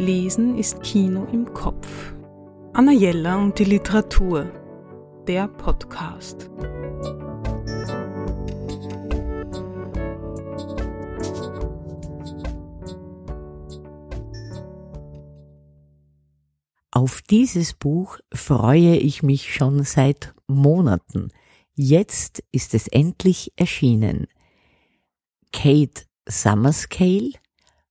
Lesen ist Kino im Kopf. Anna Jella und die Literatur. Der Podcast. Auf dieses Buch freue ich mich schon seit Monaten. Jetzt ist es endlich erschienen. Kate Summerscale,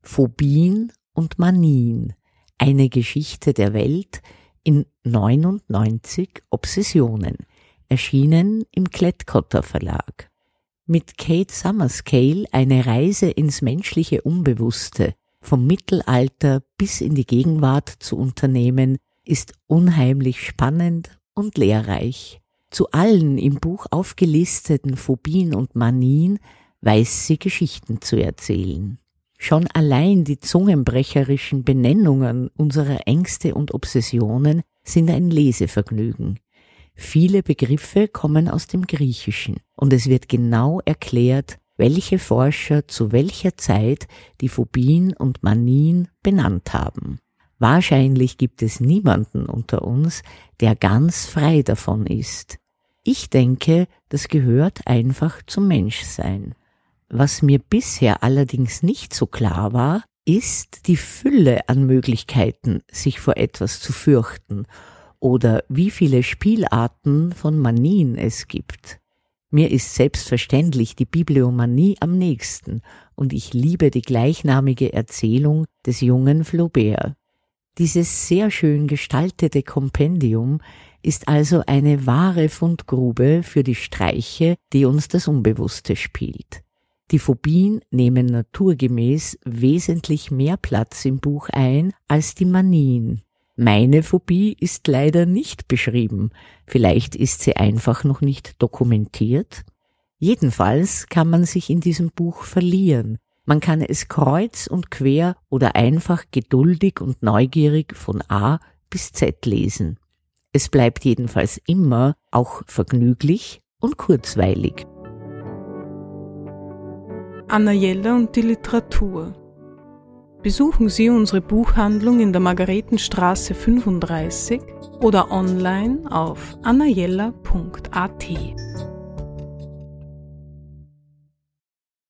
Phobien und Manien, eine Geschichte der Welt in 99 Obsessionen, erschienen im Klettkotter Verlag. Mit Kate Summerscale eine Reise ins menschliche Unbewusste, vom Mittelalter bis in die Gegenwart zu unternehmen, ist unheimlich spannend und lehrreich. Zu allen im Buch aufgelisteten Phobien und Manien weiß sie Geschichten zu erzählen. Schon allein die zungenbrecherischen Benennungen unserer Ängste und Obsessionen sind ein Lesevergnügen. Viele Begriffe kommen aus dem Griechischen und es wird genau erklärt, welche Forscher zu welcher Zeit die Phobien und Manien benannt haben. Wahrscheinlich gibt es niemanden unter uns, der ganz frei davon ist. Ich denke, das gehört einfach zum Menschsein. Was mir bisher allerdings nicht so klar war, ist die Fülle an Möglichkeiten, sich vor etwas zu fürchten oder wie viele Spielarten von Manien es gibt. Mir ist selbstverständlich die Bibliomanie am nächsten und ich liebe die gleichnamige Erzählung des jungen Flaubert. Dieses sehr schön gestaltete Kompendium ist also eine wahre Fundgrube für die Streiche, die uns das Unbewusste spielt. Die Phobien nehmen naturgemäß wesentlich mehr Platz im Buch ein als die Manien. Meine Phobie ist leider nicht beschrieben. Vielleicht ist sie einfach noch nicht dokumentiert. Jedenfalls kann man sich in diesem Buch verlieren. Man kann es kreuz und quer oder einfach geduldig und neugierig von A bis Z lesen. Es bleibt jedenfalls immer auch vergnüglich und kurzweilig. Anna Jella und die Literatur. Besuchen Sie unsere Buchhandlung in der Margaretenstraße 35 oder online auf annajella.at.